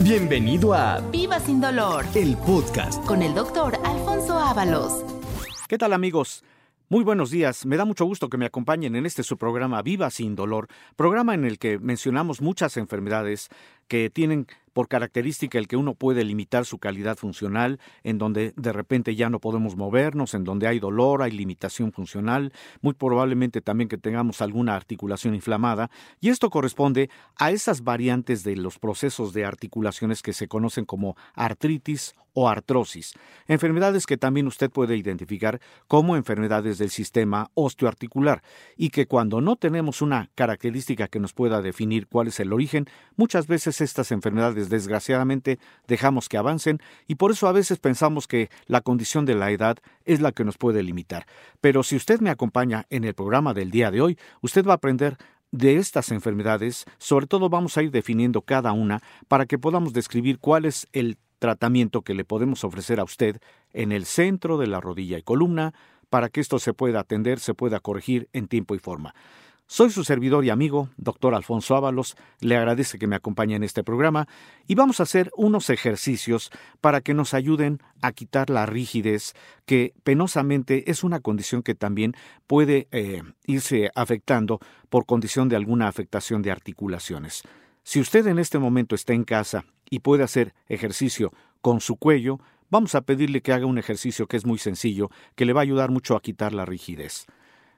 Bienvenido a Viva sin dolor el podcast. con el doctor Alfonso Ábalos. ¿Qué tal amigos? Muy buenos días. Me da mucho gusto que me acompañen en este su programa Viva sin dolor, programa en el que mencionamos muchas enfermedades que tienen por característica el que uno puede limitar su calidad funcional, en donde de repente ya no podemos movernos, en donde hay dolor, hay limitación funcional, muy probablemente también que tengamos alguna articulación inflamada, y esto corresponde a esas variantes de los procesos de articulaciones que se conocen como artritis o artrosis, enfermedades que también usted puede identificar como enfermedades del sistema osteoarticular y que cuando no tenemos una característica que nos pueda definir cuál es el origen, muchas veces estas enfermedades desgraciadamente dejamos que avancen y por eso a veces pensamos que la condición de la edad es la que nos puede limitar. Pero si usted me acompaña en el programa del día de hoy, usted va a aprender de estas enfermedades, sobre todo vamos a ir definiendo cada una para que podamos describir cuál es el tratamiento que le podemos ofrecer a usted en el centro de la rodilla y columna para que esto se pueda atender, se pueda corregir en tiempo y forma. Soy su servidor y amigo, doctor Alfonso Ábalos, le agradece que me acompañe en este programa y vamos a hacer unos ejercicios para que nos ayuden a quitar la rigidez, que penosamente es una condición que también puede eh, irse afectando por condición de alguna afectación de articulaciones. Si usted en este momento está en casa y puede hacer ejercicio con su cuello, vamos a pedirle que haga un ejercicio que es muy sencillo, que le va a ayudar mucho a quitar la rigidez.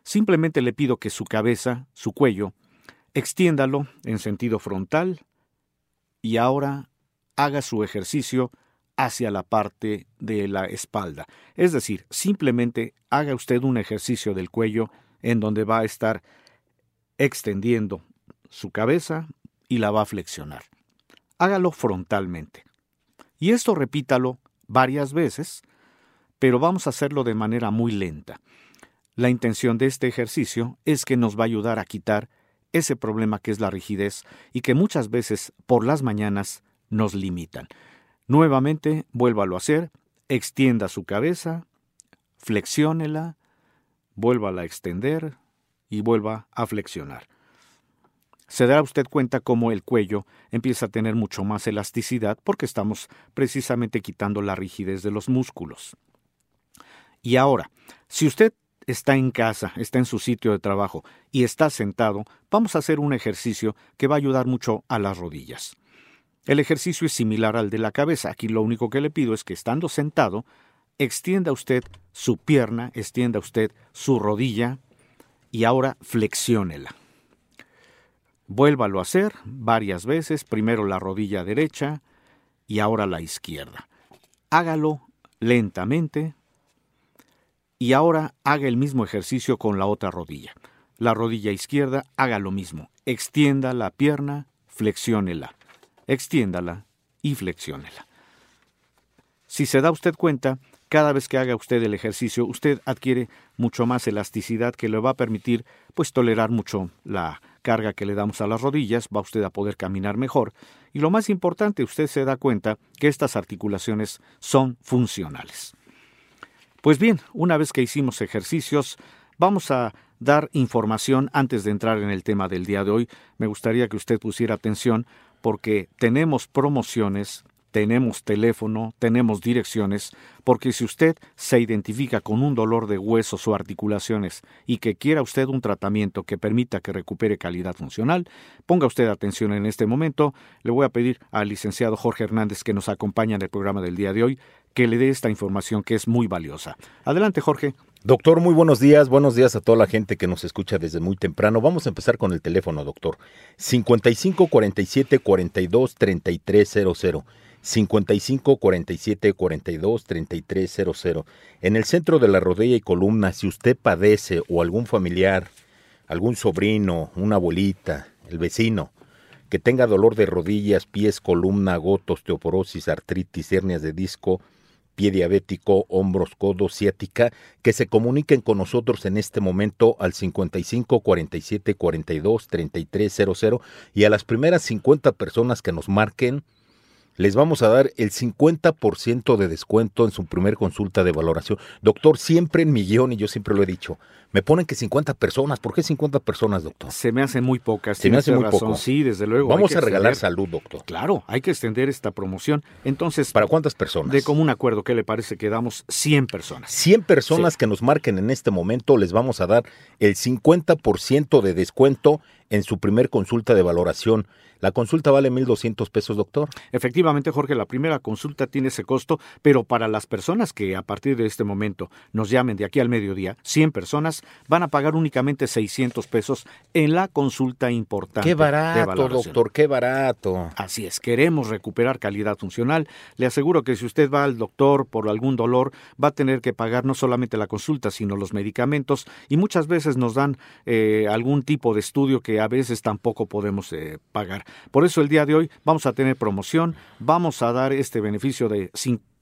Simplemente le pido que su cabeza, su cuello, extiéndalo en sentido frontal y ahora haga su ejercicio hacia la parte de la espalda. Es decir, simplemente haga usted un ejercicio del cuello en donde va a estar extendiendo su cabeza y la va a flexionar. Hágalo frontalmente. Y esto repítalo varias veces, pero vamos a hacerlo de manera muy lenta. La intención de este ejercicio es que nos va a ayudar a quitar ese problema que es la rigidez y que muchas veces por las mañanas nos limitan. Nuevamente, vuélvalo a hacer, extienda su cabeza, flexiónela, vuélvala a extender y vuelva a flexionar. Se dará usted cuenta cómo el cuello empieza a tener mucho más elasticidad porque estamos precisamente quitando la rigidez de los músculos. Y ahora, si usted está en casa, está en su sitio de trabajo y está sentado, vamos a hacer un ejercicio que va a ayudar mucho a las rodillas. El ejercicio es similar al de la cabeza. Aquí lo único que le pido es que estando sentado, extienda usted su pierna, extienda usted su rodilla y ahora flexiónela. Vuélvalo a hacer varias veces, primero la rodilla derecha y ahora la izquierda. Hágalo lentamente y ahora haga el mismo ejercicio con la otra rodilla. La rodilla izquierda haga lo mismo. Extienda la pierna, flexiónela. Extiéndala y flexiónela. Si se da usted cuenta, cada vez que haga usted el ejercicio, usted adquiere mucho más elasticidad que le va a permitir pues tolerar mucho la carga que le damos a las rodillas, va usted a poder caminar mejor y lo más importante, usted se da cuenta que estas articulaciones son funcionales. Pues bien, una vez que hicimos ejercicios, vamos a dar información antes de entrar en el tema del día de hoy. Me gustaría que usted pusiera atención porque tenemos promociones tenemos teléfono, tenemos direcciones, porque si usted se identifica con un dolor de huesos o articulaciones y que quiera usted un tratamiento que permita que recupere calidad funcional, ponga usted atención en este momento. Le voy a pedir al licenciado Jorge Hernández que nos acompaña en el programa del día de hoy que le dé esta información que es muy valiosa. Adelante, Jorge. Doctor, muy buenos días. Buenos días a toda la gente que nos escucha desde muy temprano. Vamos a empezar con el teléfono, doctor. 55 47 42 3300. 55 47 42 3300. En el centro de la rodilla y columna, si usted padece o algún familiar, algún sobrino, una abuelita, el vecino, que tenga dolor de rodillas, pies, columna, gotos, osteoporosis, artritis, hernias de disco, pie diabético, hombros, codos, ciática, que se comuniquen con nosotros en este momento al 55 47 42 3300 y a las primeras 50 personas que nos marquen les vamos a dar el 50% de descuento en su primer consulta de valoración. Doctor, siempre en mi guion, y yo siempre lo he dicho, me ponen que 50 personas. ¿Por qué 50 personas, doctor? Se me hacen muy pocas. Se me hace muy poco. Sí, desde luego. Vamos a regalar salud, doctor. Claro, hay que extender esta promoción. Entonces, ¿para cuántas personas? De común acuerdo, ¿qué le parece que damos 100 personas? 100 personas sí. que nos marquen en este momento les vamos a dar el 50% de descuento en su primer consulta de valoración. La consulta vale 1.200 pesos, doctor. Efectivamente, Jorge, la primera consulta tiene ese costo, pero para las personas que a partir de este momento nos llamen de aquí al mediodía, 100 personas, van a pagar únicamente 600 pesos en la consulta importante. ¡Qué barato, doctor! ¡Qué barato! Así es, queremos recuperar calidad funcional. Le aseguro que si usted va al doctor por algún dolor, va a tener que pagar no solamente la consulta, sino los medicamentos y muchas veces nos dan eh, algún tipo de estudio que a veces tampoco podemos eh, pagar. Por eso el día de hoy vamos a tener promoción, vamos a dar este beneficio de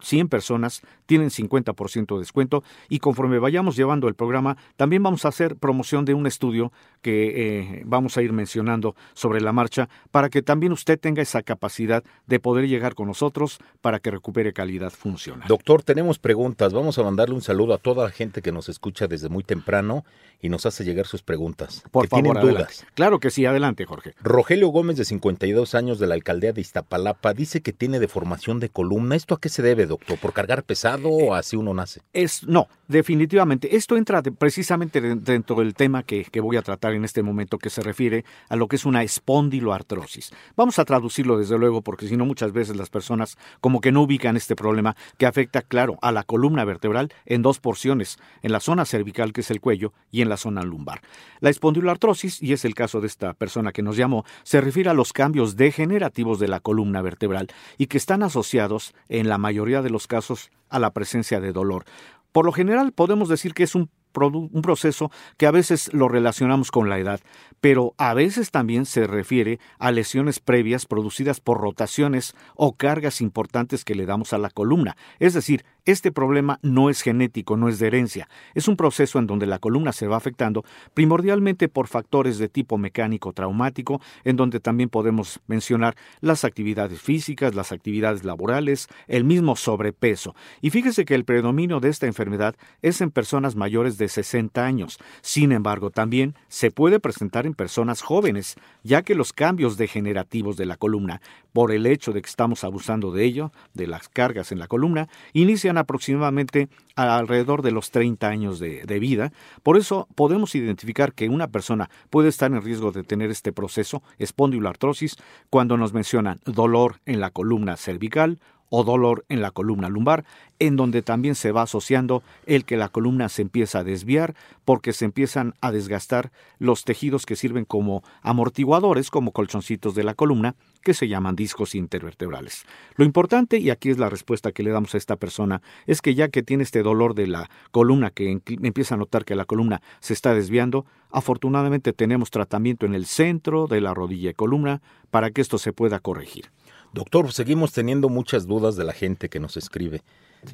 100 personas, tienen 50% de descuento y conforme vayamos llevando el programa, también vamos a hacer promoción de un estudio que eh, vamos a ir mencionando sobre la marcha para que también usted tenga esa capacidad de poder llegar con nosotros para que recupere calidad funcional. Doctor, tenemos preguntas. Vamos a mandarle un saludo a toda la gente que nos escucha desde muy temprano y nos hace llegar sus preguntas. Por que favor, tienen adelante. dudas. Claro que sí, adelante, Jorge. Rogelio Gómez, de 52 años, de la alcaldía de Iztapalapa, dice que tiene deformación de columna. ¿Esto a qué se debe, doctor? ¿Por cargar pesado o así uno nace? Es, no, definitivamente. Esto entra de- precisamente de- dentro del tema que, que voy a tratar en este momento, que se refiere a lo que es una espondiloartrosis. Vamos a traducirlo desde luego, porque si no muchas veces las personas como que no ubican este problema que afecta, claro, a la columna vertebral en dos porciones, en la zona cervical, que es el cuello, y en la zona lumbar. La espondiloartrosis, y es el caso de esta persona que nos llamó, se refiere a los cambios degenerativos de la columna vertebral y que están asociados, en la mayoría de los casos, a la presencia de dolor. Por lo general podemos decir que es un, un proceso que a veces lo relacionamos con la edad, pero a veces también se refiere a lesiones previas producidas por rotaciones o cargas importantes que le damos a la columna. Es decir, este problema no es genético, no es de herencia. Es un proceso en donde la columna se va afectando primordialmente por factores de tipo mecánico traumático, en donde también podemos mencionar las actividades físicas, las actividades laborales, el mismo sobrepeso. Y fíjese que el predominio de esta enfermedad es en personas mayores de 60 años. Sin embargo, también se puede presentar en personas jóvenes, ya que los cambios degenerativos de la columna, por el hecho de que estamos abusando de ello, de las cargas en la columna, inician aproximadamente alrededor de los 30 años de, de vida. Por eso podemos identificar que una persona puede estar en riesgo de tener este proceso, espondiloartrosis, cuando nos mencionan dolor en la columna cervical o dolor en la columna lumbar, en donde también se va asociando el que la columna se empieza a desviar porque se empiezan a desgastar los tejidos que sirven como amortiguadores, como colchoncitos de la columna, que se llaman discos intervertebrales. Lo importante, y aquí es la respuesta que le damos a esta persona, es que ya que tiene este dolor de la columna, que empieza a notar que la columna se está desviando, afortunadamente tenemos tratamiento en el centro de la rodilla y columna para que esto se pueda corregir. Doctor, seguimos teniendo muchas dudas de la gente que nos escribe.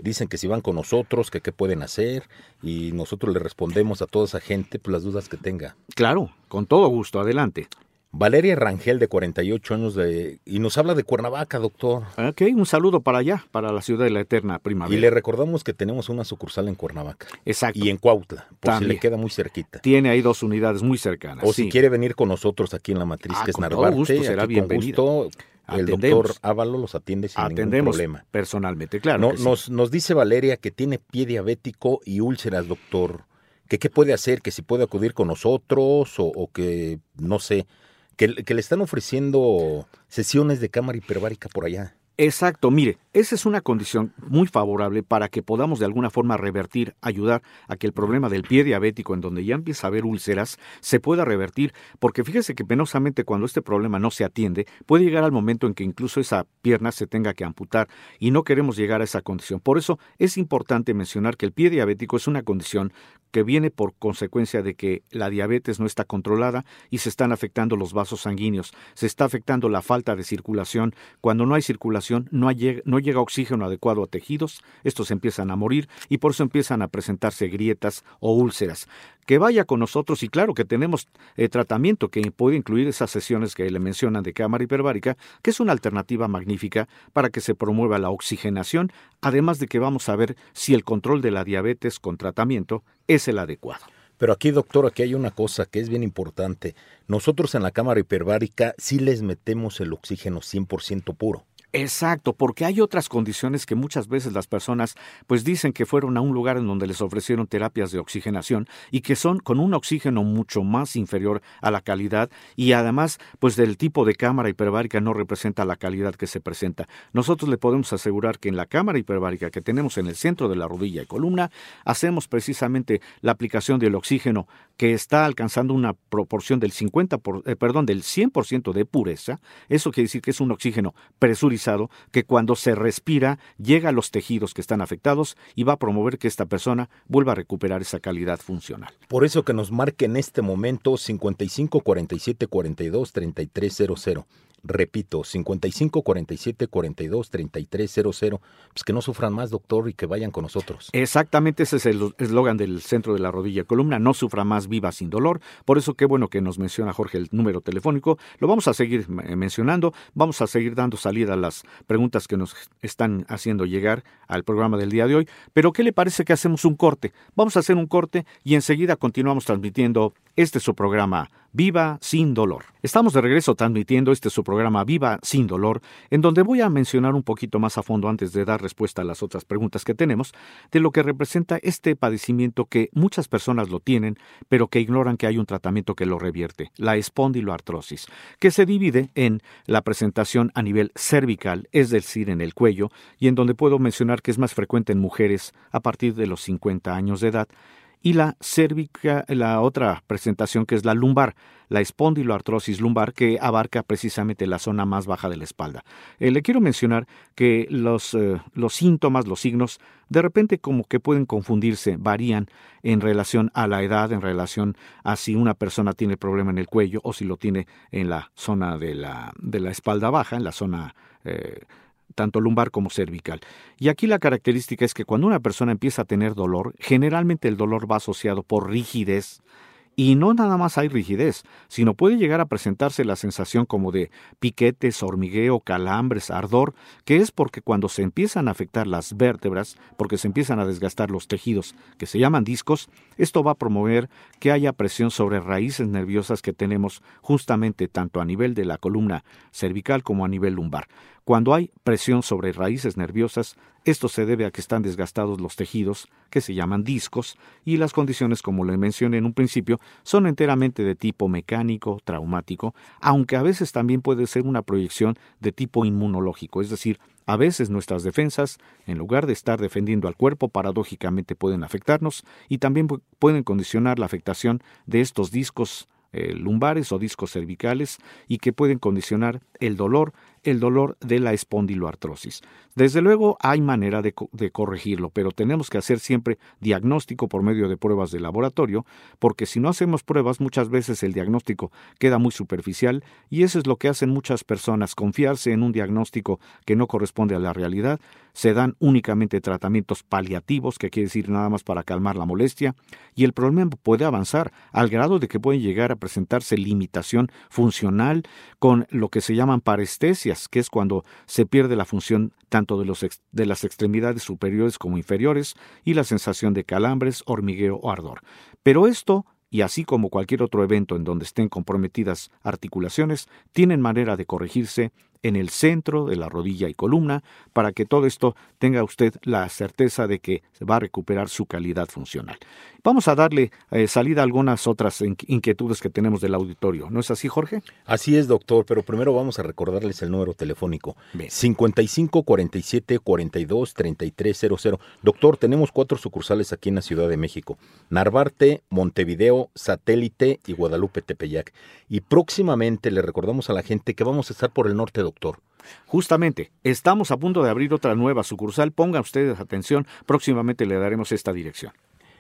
Dicen que si van con nosotros, que qué pueden hacer, y nosotros le respondemos a toda esa gente pues, las dudas que tenga. Claro, con todo gusto, adelante. Valeria Rangel, de 48 años, de, y nos habla de Cuernavaca, doctor. Ok, un saludo para allá, para la ciudad de la eterna primavera. Y le recordamos que tenemos una sucursal en Cuernavaca Exacto. y en Cuautla, por si También. le queda muy cerquita. Tiene ahí dos unidades muy cercanas. O sí. si quiere venir con nosotros aquí en la matriz, Ah, que es con todo Narvarte, gusto, será aquí con bienvenida. El doctor Ávalo los atiende sin ningún problema. personalmente, claro. No, sí. nos, nos dice Valeria que tiene pie diabético y úlceras, doctor. Que qué puede hacer, que si puede acudir con nosotros o, o que, no sé, que, que le están ofreciendo sesiones de cámara hiperbárica por allá. Exacto, mire, esa es una condición muy favorable para que podamos de alguna forma revertir, ayudar a que el problema del pie diabético, en donde ya empieza a haber úlceras, se pueda revertir, porque fíjese que penosamente cuando este problema no se atiende, puede llegar al momento en que incluso esa pierna se tenga que amputar y no queremos llegar a esa condición. Por eso es importante mencionar que el pie diabético es una condición que viene por consecuencia de que la diabetes no está controlada y se están afectando los vasos sanguíneos, se está afectando la falta de circulación. Cuando no hay circulación, no, llega oxígeno adecuado a tejidos, estos empiezan a morir y por eso empiezan a presentarse grietas o úlceras. que vaya con nosotros y claro que tenemos eh, tratamiento que puede incluir esas sesiones que le mencionan de cámara hiperbárica, que es una alternativa magnífica para que se promueva la oxigenación, además de que vamos a ver si el control de la diabetes con tratamiento es el adecuado. Pero aquí, doctor, aquí hay una cosa que es bien importante. Nosotros en la cámara hiperbárica sí les metemos el oxígeno 100% puro. Exacto, porque hay otras condiciones que muchas veces las personas pues dicen que fueron a un lugar en donde les ofrecieron terapias de oxigenación y que son con un oxígeno mucho más inferior a la calidad y además pues del tipo de cámara hiperbárica no representa la calidad que se presenta. Nosotros le podemos asegurar que en la cámara hiperbárica que tenemos en el centro de la rodilla y columna hacemos precisamente la aplicación del oxígeno que está alcanzando una proporción del 50 por, eh, perdón, del 100% de pureza. Eso quiere decir que es un oxígeno presurizado que cuando se respira llega a los tejidos que están afectados y va a promover que esta persona vuelva a recuperar esa calidad funcional. Por eso que nos marque en este momento 55 47 42 3300. Repito, 55 47 42 3300. Pues que no sufran más, doctor, y que vayan con nosotros. Exactamente, ese es el eslogan del centro de la rodilla columna. No sufra más, viva sin dolor. Por eso, qué bueno que nos menciona Jorge el número telefónico. Lo vamos a seguir mencionando. Vamos a seguir dando salida a las preguntas que nos están haciendo llegar al programa del día de hoy. Pero, ¿qué le parece que hacemos un corte? Vamos a hacer un corte y enseguida continuamos transmitiendo este es su programa Viva sin dolor. Estamos de regreso transmitiendo este su programa Viva sin dolor, en donde voy a mencionar un poquito más a fondo antes de dar respuesta a las otras preguntas que tenemos, de lo que representa este padecimiento que muchas personas lo tienen, pero que ignoran que hay un tratamiento que lo revierte, la espondiloartrosis, que se divide en la presentación a nivel cervical, es decir, en el cuello, y en donde puedo mencionar que es más frecuente en mujeres a partir de los 50 años de edad, y la cérvica, la otra presentación que es la lumbar, la espondiloartrosis lumbar que abarca precisamente la zona más baja de la espalda. Eh, le quiero mencionar que los, eh, los síntomas, los signos, de repente como que pueden confundirse, varían en relación a la edad, en relación a si una persona tiene problema en el cuello o si lo tiene en la zona de la, de la espalda baja, en la zona eh, tanto lumbar como cervical. Y aquí la característica es que cuando una persona empieza a tener dolor, generalmente el dolor va asociado por rigidez, y no nada más hay rigidez, sino puede llegar a presentarse la sensación como de piquetes, hormigueo, calambres, ardor, que es porque cuando se empiezan a afectar las vértebras, porque se empiezan a desgastar los tejidos que se llaman discos, esto va a promover que haya presión sobre raíces nerviosas que tenemos justamente tanto a nivel de la columna cervical como a nivel lumbar. Cuando hay presión sobre raíces nerviosas, esto se debe a que están desgastados los tejidos, que se llaman discos, y las condiciones, como le mencioné en un principio, son enteramente de tipo mecánico, traumático, aunque a veces también puede ser una proyección de tipo inmunológico, es decir, a veces nuestras defensas, en lugar de estar defendiendo al cuerpo, paradójicamente pueden afectarnos y también pueden condicionar la afectación de estos discos eh, lumbares o discos cervicales y que pueden condicionar el dolor el dolor de la espondiloartrosis. Desde luego hay manera de, corregirlo, pero tenemos que hacer siempre diagnóstico por medio de pruebas de laboratorio, porque si no hacemos pruebas muchas veces el diagnóstico queda muy superficial y eso es lo que hacen muchas personas, confiarse en un diagnóstico que no corresponde a la realidad, se dan únicamente tratamientos paliativos, que quiere decir nada más para calmar la molestia, y el problema puede avanzar al grado de que puede llegar a presentarse limitación funcional con lo que se llaman parestesias, que es cuando se pierde la función tanto de, los de las extremidades superiores como inferiores y la sensación de calambres, hormigueo o ardor. Pero esto y así como cualquier otro evento en donde estén comprometidas articulaciones, tienen manera de corregirse en el centro de la rodilla y columna para que todo esto tenga usted la certeza de que va a recuperar su calidad funcional. Vamos a darle eh, salida a algunas otras inquietudes que tenemos del auditorio. ¿No es así, Jorge? Así es, doctor, pero primero vamos a recordarles el número telefónico. 55 47 42 3300. Doctor, tenemos cuatro sucursales aquí en la Ciudad de México. Narvarte, Montevideo, Satélite y Guadalupe Tepeyac. Y próximamente le recordamos a la gente que vamos a estar por el norte, doctor. Justamente, estamos a punto de abrir otra nueva sucursal. Pongan ustedes atención, próximamente le daremos esta dirección.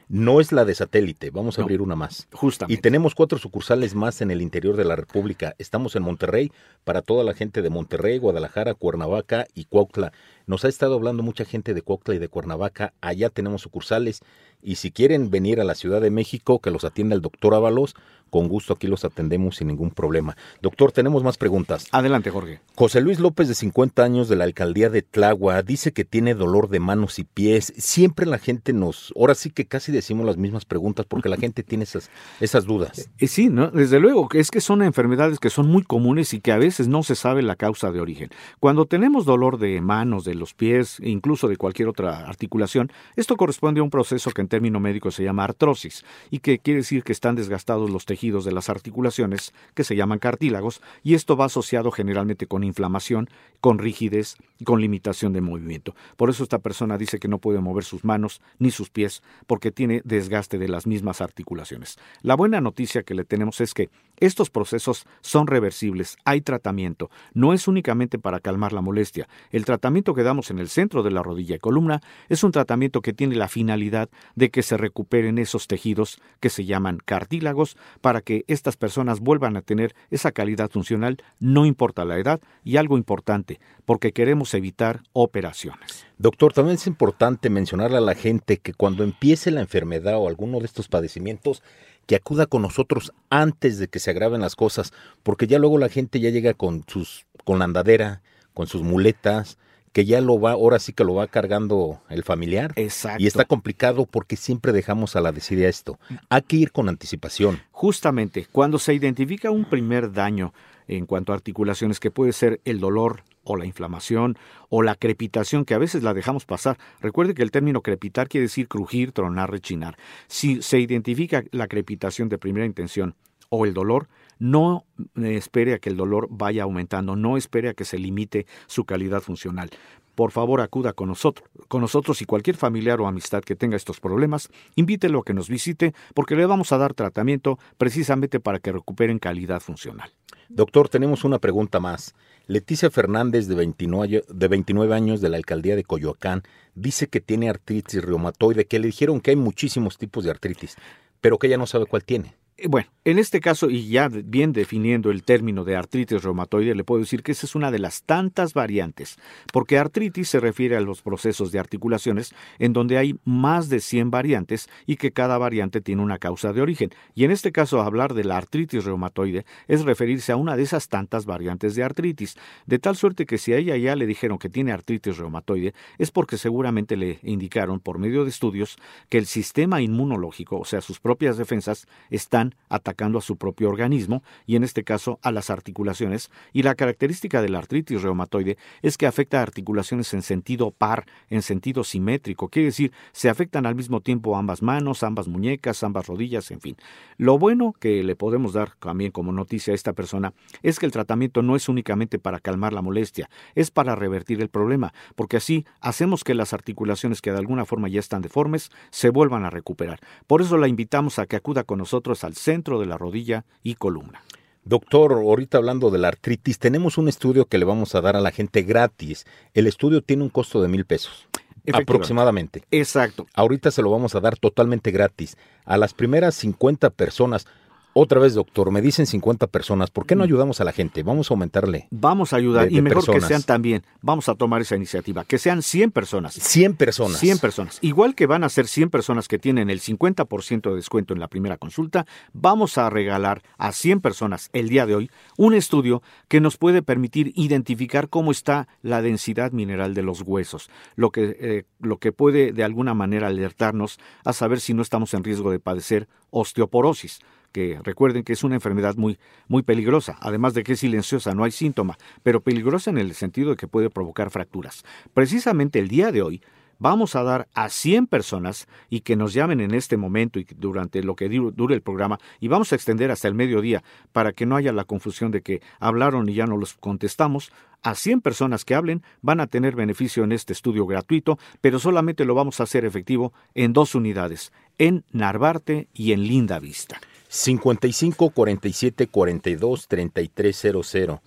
No es la de satélite, vamos a abrir una más. Justamente. Y tenemos cuatro sucursales más en el interior de la República. Estamos en Monterrey para toda la gente de Monterrey, Guadalajara, Cuernavaca y Cuautla. Nos ha estado hablando mucha gente de Cuautla y de Cuernavaca. Allá tenemos sucursales y si quieren venir a la Ciudad de México, que los atienda el doctor Ábalos, con gusto aquí los atendemos sin ningún problema. Doctor, tenemos más preguntas. Adelante, Jorge. José Luis López, de 50 años, de la alcaldía de Tlagua, dice que tiene dolor de manos y pies. Siempre la gente nos, ahora sí que casi decimos las mismas preguntas porque la gente tiene esas, esas dudas. Eh, sí, ¿no? desde luego, es que son enfermedades que son muy comunes y que a veces no se sabe la causa de origen. Cuando tenemos dolor de manos, de los pies, incluso de cualquier otra articulación, esto corresponde a un proceso que en término médico se llama artrosis y que quiere decir que están desgastados los tejidos de las articulaciones, que se llaman cartílagos, y esto va asociado generalmente con inflamación, con rigidez con limitación de movimiento. Por eso esta persona dice que no puede mover sus manos ni sus pies porque tiene desgaste de las mismas articulaciones. La buena noticia que le tenemos es que estos procesos son reversibles, hay tratamiento, no es únicamente para calmar la molestia. El tratamiento que damos en el centro de la rodilla y columna es un tratamiento que tiene la finalidad de que se recuperen esos tejidos que se llaman cartílagos para que estas personas vuelvan a tener esa calidad funcional, no importa la edad, y algo importante, porque queremos evitar operaciones. Doctor, también es importante mencionarle a la gente que cuando empiece la enfermedad o alguno de estos padecimientos, que acuda con nosotros antes de que se agraven las cosas, porque ya luego la gente ya llega con sus con la andadera, con sus muletas, que ya lo va, ahora sí que lo va cargando el familiar. Exacto. Y está complicado porque siempre dejamos a la desidia esto. Hay que ir con anticipación. Justamente, cuando se identifica un primer daño en cuanto a articulaciones, que puede ser el dolor o la inflamación o la crepitación, que a veces la dejamos pasar. Recuerde que el término crepitar quiere decir crujir, tronar, rechinar. Si se identifica la crepitación de primera intención o el dolor, no espere a que el dolor vaya aumentando, no espere a que se limite su calidad funcional. Por favor, acuda con nosotros, con nosotros y cualquier familiar o amistad que tenga estos problemas, invítelo a que nos visite porque le vamos a dar tratamiento precisamente para que recuperen calidad funcional. Doctor, tenemos una pregunta más. Leticia Fernández, de 29, de 29 años, de la alcaldía de Coyoacán, dice que tiene artritis reumatoide, que le dijeron que hay muchísimos tipos de artritis, pero que ella no sabe cuál tiene. Eh, bueno, en este caso, y ya bien definiendo el término de artritis reumatoide, le puedo decir que esa es una de las tantas variantes, porque artritis se refiere a los procesos de articulaciones en donde hay más de 100 variantes y que cada variante tiene una causa de origen. Y en este caso, hablar de la artritis reumatoide es referirse a una de esas tantas variantes de artritis, de tal suerte que si a ella ya le dijeron que tiene artritis reumatoide, es porque seguramente le indicaron por medio de estudios que el sistema inmunológico, o sea, sus propias defensas, están atacando a su propio organismo y en este caso a las articulaciones y la característica de la artritis reumatoide es que afecta a articulaciones en sentido par, en sentido simétrico, quiere decir se afectan al mismo tiempo ambas manos, ambas muñecas, ambas rodillas, en fin. Lo bueno que le podemos dar también como noticia a esta persona es que el tratamiento no es únicamente para calmar la molestia, es para revertir el problema, porque así hacemos que las articulaciones que de alguna forma ya están deformes se vuelvan a recuperar. Por eso la invitamos a que acuda con nosotros al centro de la rodilla y columna. Doctor, ahorita hablando de la artritis, tenemos un estudio que le vamos a dar a la gente gratis. El estudio tiene un costo de mil pesos. Aproximadamente. Exacto. Ahorita se lo vamos a dar totalmente gratis. A las primeras 50 personas otra vez, doctor, me dicen 50 personas. ¿Por qué no mm. ayudamos a la gente? Vamos a aumentarle. Vamos a ayudar. y mejor que sean también. Vamos a tomar esa iniciativa. Que sean 100 personas. 100 personas. 100 personas. Igual que van a ser 100 personas que tienen el 50% de descuento en la primera consulta, vamos a regalar a 100 personas el día de hoy un estudio que nos puede permitir identificar cómo está la densidad mineral de los huesos. Lo que, eh, lo que puede de alguna manera alertarnos a saber si no estamos en riesgo de padecer osteoporosis que recuerden que es una enfermedad muy, muy peligrosa, además de que es silenciosa, no hay síntoma, pero peligrosa en el sentido de que puede provocar fracturas. Precisamente el día de hoy vamos a dar a 100 personas y que nos llamen en este momento y durante lo que dure el programa y vamos a extender hasta el mediodía para que no haya la confusión de que hablaron y ya no los contestamos. A 100 personas que hablen van a tener beneficio en este estudio gratuito, pero solamente lo vamos a hacer efectivo en dos unidades, en Narvarte y en Linda Vista. 55 47 42 3300.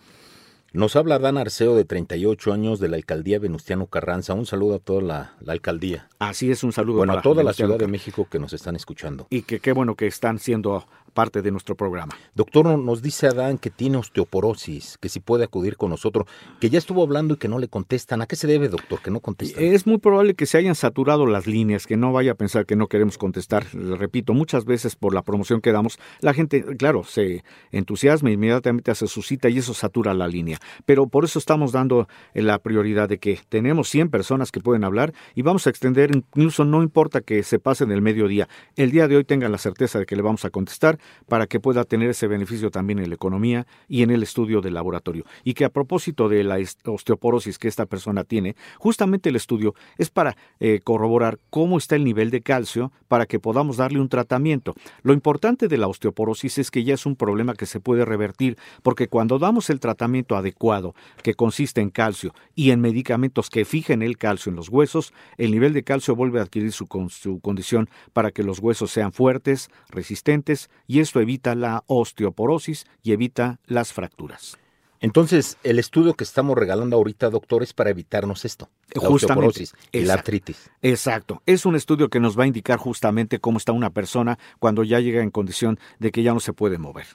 Nos habla Dan Arceo, de 38 años, de la alcaldía Venustiano Carranza. Un saludo a toda la, alcaldía. Así es, un saludo bueno, a toda la Ciudad de México que nos están escuchando. Y que qué bueno que están siendo parte de nuestro programa. Doctor, nos dice Adán que tiene osteoporosis, que si puede acudir con nosotros, que ya estuvo hablando y que no le contestan. ¿A qué se debe, doctor, que no contestan? Es muy probable que se hayan saturado las líneas, que no vaya a pensar que no queremos contestar. Le repito, muchas veces por la promoción que damos, la gente, claro, se entusiasma, inmediatamente hace su cita y eso satura la línea. Pero por eso estamos dando la prioridad de que tenemos 100 personas que pueden hablar y vamos a extender, incluso no importa que se pasen el mediodía, el día de hoy tengan la certeza de que le vamos a contestar para que pueda tener ese beneficio también en la economía y en el estudio del laboratorio. Y que a propósito de la osteoporosis que esta persona tiene, justamente el estudio es para eh, corroborar cómo está el nivel de calcio para que podamos darle un tratamiento. Lo importante de la osteoporosis es que ya es un problema que se puede revertir, porque cuando damos el tratamiento adecuado, que consiste en calcio y en medicamentos que fijen el calcio en los huesos, el nivel de calcio vuelve a adquirir su, su condición para que los huesos sean fuertes, resistentes, y esto evita la osteoporosis y evita las fracturas. Entonces, el estudio que estamos regalando ahorita, doctor, es para evitarnos esto. La osteoporosis y la artritis. Exacto. Es un estudio que nos va a indicar justamente cómo está una persona cuando ya llega en condición de que ya no se puede mover.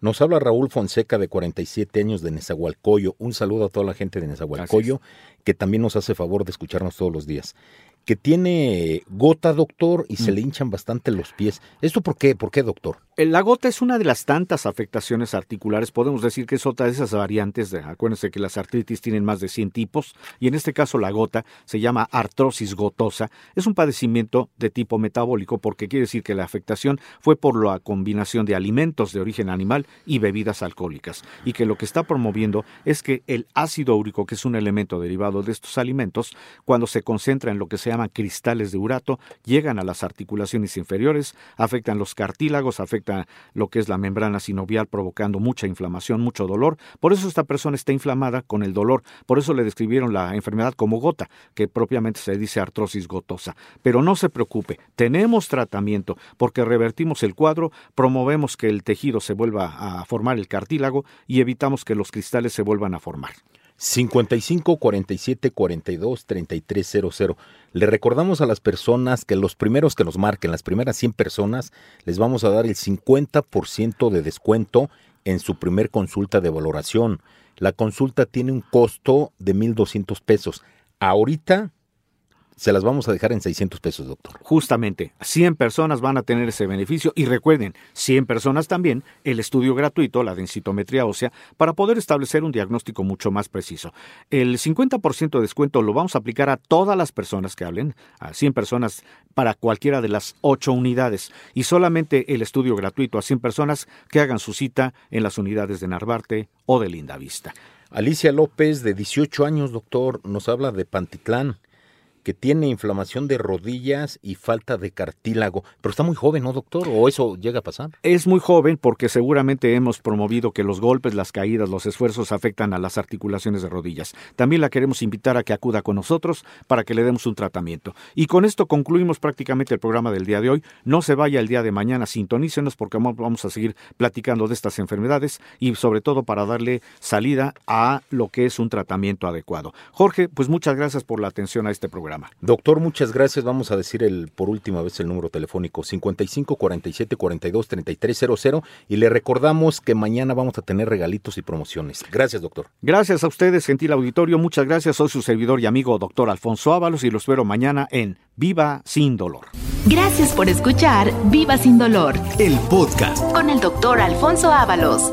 Nos habla Raúl Fonseca, de 47 años, de Nezahualcóyo. Un saludo a toda la gente de Nezahualcóyo, que también nos hace favor de escucharnos todos los días que tiene gota, doctor, y se mm. le hinchan bastante los pies. ¿Esto por qué? ¿Por qué, doctor? Eh, la gota es una de las tantas afectaciones articulares. Podemos decir que es otra de esas variantes. De, acuérdense que las artritis tienen más de 100 tipos, y en este caso la gota se llama artrosis gotosa. Es un padecimiento de tipo metabólico porque quiere decir que la afectación fue por la combinación de alimentos de origen animal y bebidas alcohólicas, y que lo que está promoviendo es que el ácido úrico, que es un elemento derivado de estos alimentos, cuando se concentra en lo que se llaman cristales de urato, llegan a las articulaciones inferiores, afectan los cartílagos, afectan lo que es la membrana sinovial, provocando mucha inflamación, mucho dolor. Por eso esta persona está inflamada con el dolor. Por eso le describieron la enfermedad como gota, que propiamente se dice artrosis gotosa. Pero no se preocupe, tenemos tratamiento porque revertimos el cuadro, promovemos que el tejido se vuelva a formar el cartílago y evitamos que los cristales se vuelvan a formar. 55 47 42 3300. Le recordamos a las personas que los primeros que nos marquen, las primeras 100 personas, les vamos a dar el 50% de descuento en su primer consulta de valoración. La consulta tiene un costo de 1.200 pesos. Ahorita se las vamos a dejar en 600 pesos, doctor. Justamente, 100 personas van a tener ese beneficio y recuerden, 100 personas también el estudio gratuito, la densitometría ósea, para poder establecer un diagnóstico mucho más preciso. El 50% de descuento lo vamos a aplicar a todas las personas que hablen, a 100 personas para cualquiera de las 8 unidades y solamente el estudio gratuito a 100 personas que hagan su cita en las unidades de Narvarte o de Lindavista. Alicia López, de 18 años, doctor, nos habla de Pantitlán que tiene inflamación de rodillas y falta de cartílago. Pero está muy joven, ¿no, doctor? ¿O eso llega a pasar? Es muy joven porque seguramente hemos promovido que los golpes, las caídas, los esfuerzos afectan a las articulaciones de rodillas. También la queremos invitar a que acuda con nosotros para que le demos un tratamiento. Y con esto concluimos prácticamente el programa del día de hoy. No se vaya el día de mañana, sintonícenos porque vamos a seguir platicando de estas enfermedades y sobre todo para darle salida a lo que es un tratamiento adecuado. Jorge, pues muchas gracias por la atención a este programa. Doctor, muchas gracias. Vamos a decir el por última vez el número telefónico 55 47 42 3300 y le recordamos que mañana vamos a tener regalitos y promociones. Gracias, doctor. Gracias a ustedes, gentil auditorio. Muchas gracias. Soy su servidor y amigo, doctor Alfonso Ábalos, y lo espero mañana en Viva Sin Dolor. Gracias por escuchar Viva Sin Dolor, el podcast con el doctor Alfonso Ábalos.